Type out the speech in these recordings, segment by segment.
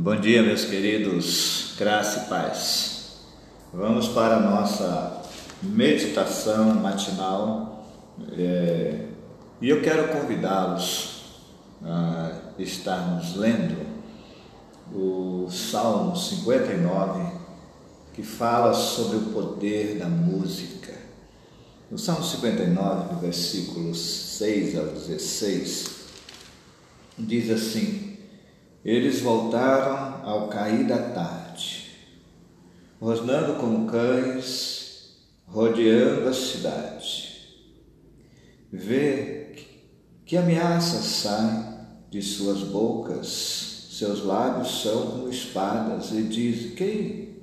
Bom dia, meus queridos, graça e paz. Vamos para a nossa meditação matinal é, e eu quero convidá-los a estarmos lendo o Salmo 59, que fala sobre o poder da música. No Salmo 59, versículos 6 ao 16, diz assim: eles voltaram ao cair da tarde, rosnando como cães, rodeando a cidade. Vê que ameaças saem de suas bocas, seus lábios são como espadas, e diz: Quem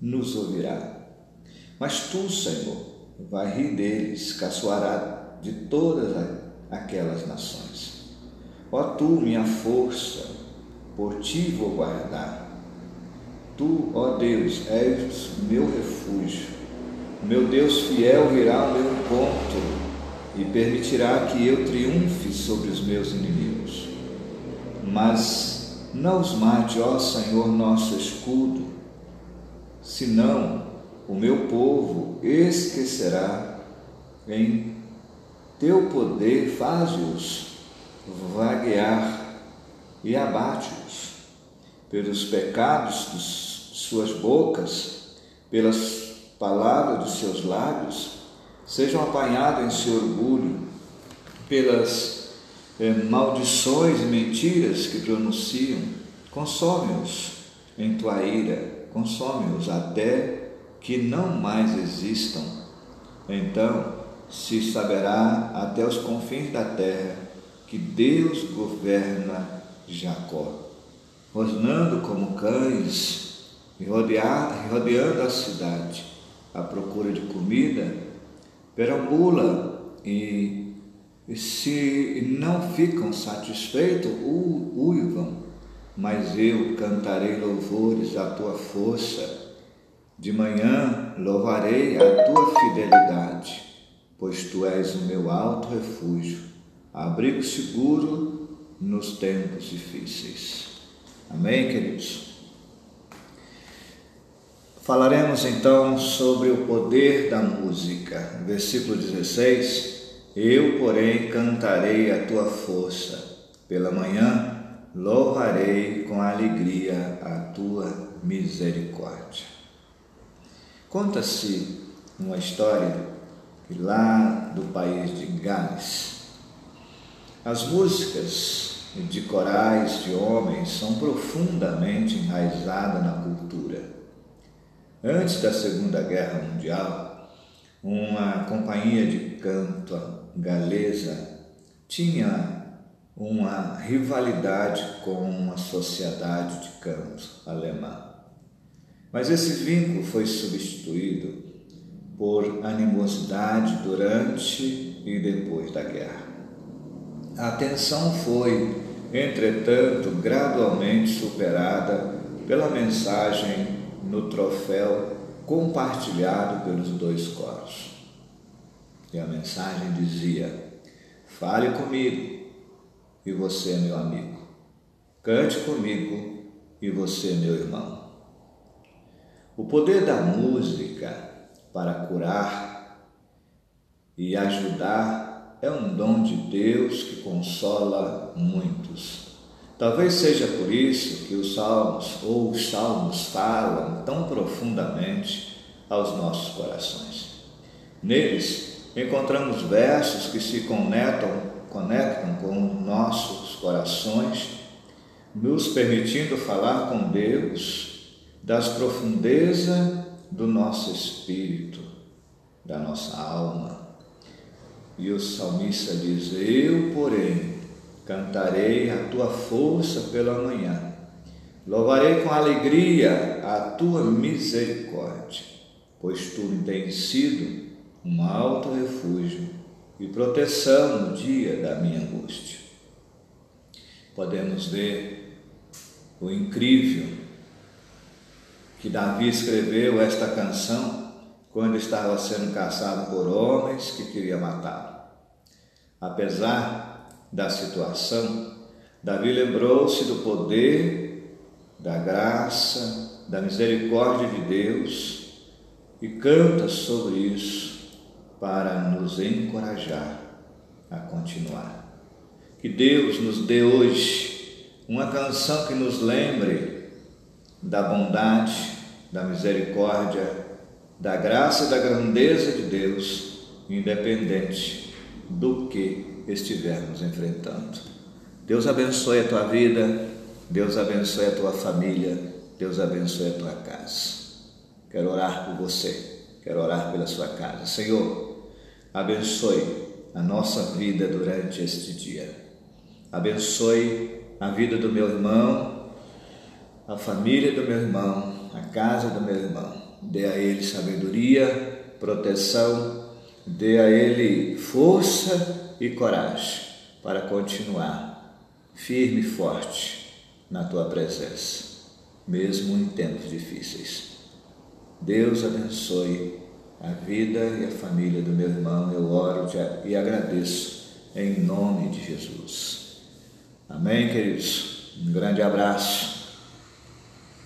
nos ouvirá? Mas tu, Senhor, vai rir deles, caçoará de todas aquelas nações. Ó tu, minha força, por ti vou guardar. Tu, ó Deus, és meu refúgio. Meu Deus fiel virá ao meu encontro e permitirá que eu triunfe sobre os meus inimigos. Mas não os mate, ó Senhor, nosso escudo, senão o meu povo esquecerá em teu poder, faz-os vaguear e abate-os pelos pecados de suas bocas, pelas palavras de seus lábios, sejam apanhados em seu orgulho, pelas eh, maldições e mentiras que pronunciam, consome-os em tua ira, consome-os até que não mais existam. Então se saberá até os confins da terra que Deus governa Jacó, rosnando como cães e rodeando a cidade à procura de comida, perambula e, e se não ficam satisfeitos, uivam, mas eu cantarei louvores à tua força. De manhã louvarei a tua fidelidade, pois tu és o meu alto refúgio, abrigo seguro nos tempos difíceis. Amém, queridos? Falaremos então sobre o poder da música. Versículo 16: Eu, porém, cantarei a tua força. Pela manhã louvarei com alegria a tua misericórdia. Conta-se uma história que lá do país de Gales, as músicas de corais de homens são profundamente enraizadas na cultura. Antes da Segunda Guerra Mundial, uma companhia de canto galesa tinha uma rivalidade com uma sociedade de canto alemã. Mas esse vínculo foi substituído por animosidade durante e depois da guerra. A tensão foi, entretanto, gradualmente superada pela mensagem no troféu compartilhado pelos dois coros. E a mensagem dizia: Fale comigo, e você é meu amigo. Cante comigo, e você é meu irmão. O poder da música para curar e ajudar é um dom de Deus que consola muitos. Talvez seja por isso que os salmos ou os salmos falam tão profundamente aos nossos corações. Neles encontramos versos que se conectam, conectam com nossos corações, nos permitindo falar com Deus das profundezas do nosso espírito, da nossa alma e o salmista diz: Eu, porém, cantarei a tua força pela manhã, louvarei com alegria a tua misericórdia, pois tu me tens sido um alto refúgio e proteção no dia da minha angústia. Podemos ver o incrível que Davi escreveu esta canção quando estava sendo caçado por homens que queriam matá-lo. Apesar da situação, Davi lembrou-se do poder da graça, da misericórdia de Deus e canta sobre isso para nos encorajar a continuar. Que Deus nos dê hoje uma canção que nos lembre da bondade, da misericórdia, da graça e da grandeza de Deus, independente do que estivermos enfrentando. Deus abençoe a tua vida, Deus abençoe a tua família, Deus abençoe a tua casa. Quero orar por você, quero orar pela sua casa. Senhor, abençoe a nossa vida durante este dia. Abençoe a vida do meu irmão, a família do meu irmão, a casa do meu irmão. Dê a ele sabedoria, proteção, dê a ele força e coragem para continuar firme e forte na tua presença, mesmo em tempos difíceis. Deus abençoe a vida e a família do meu irmão. Eu oro e agradeço em nome de Jesus. Amém, queridos? Um grande abraço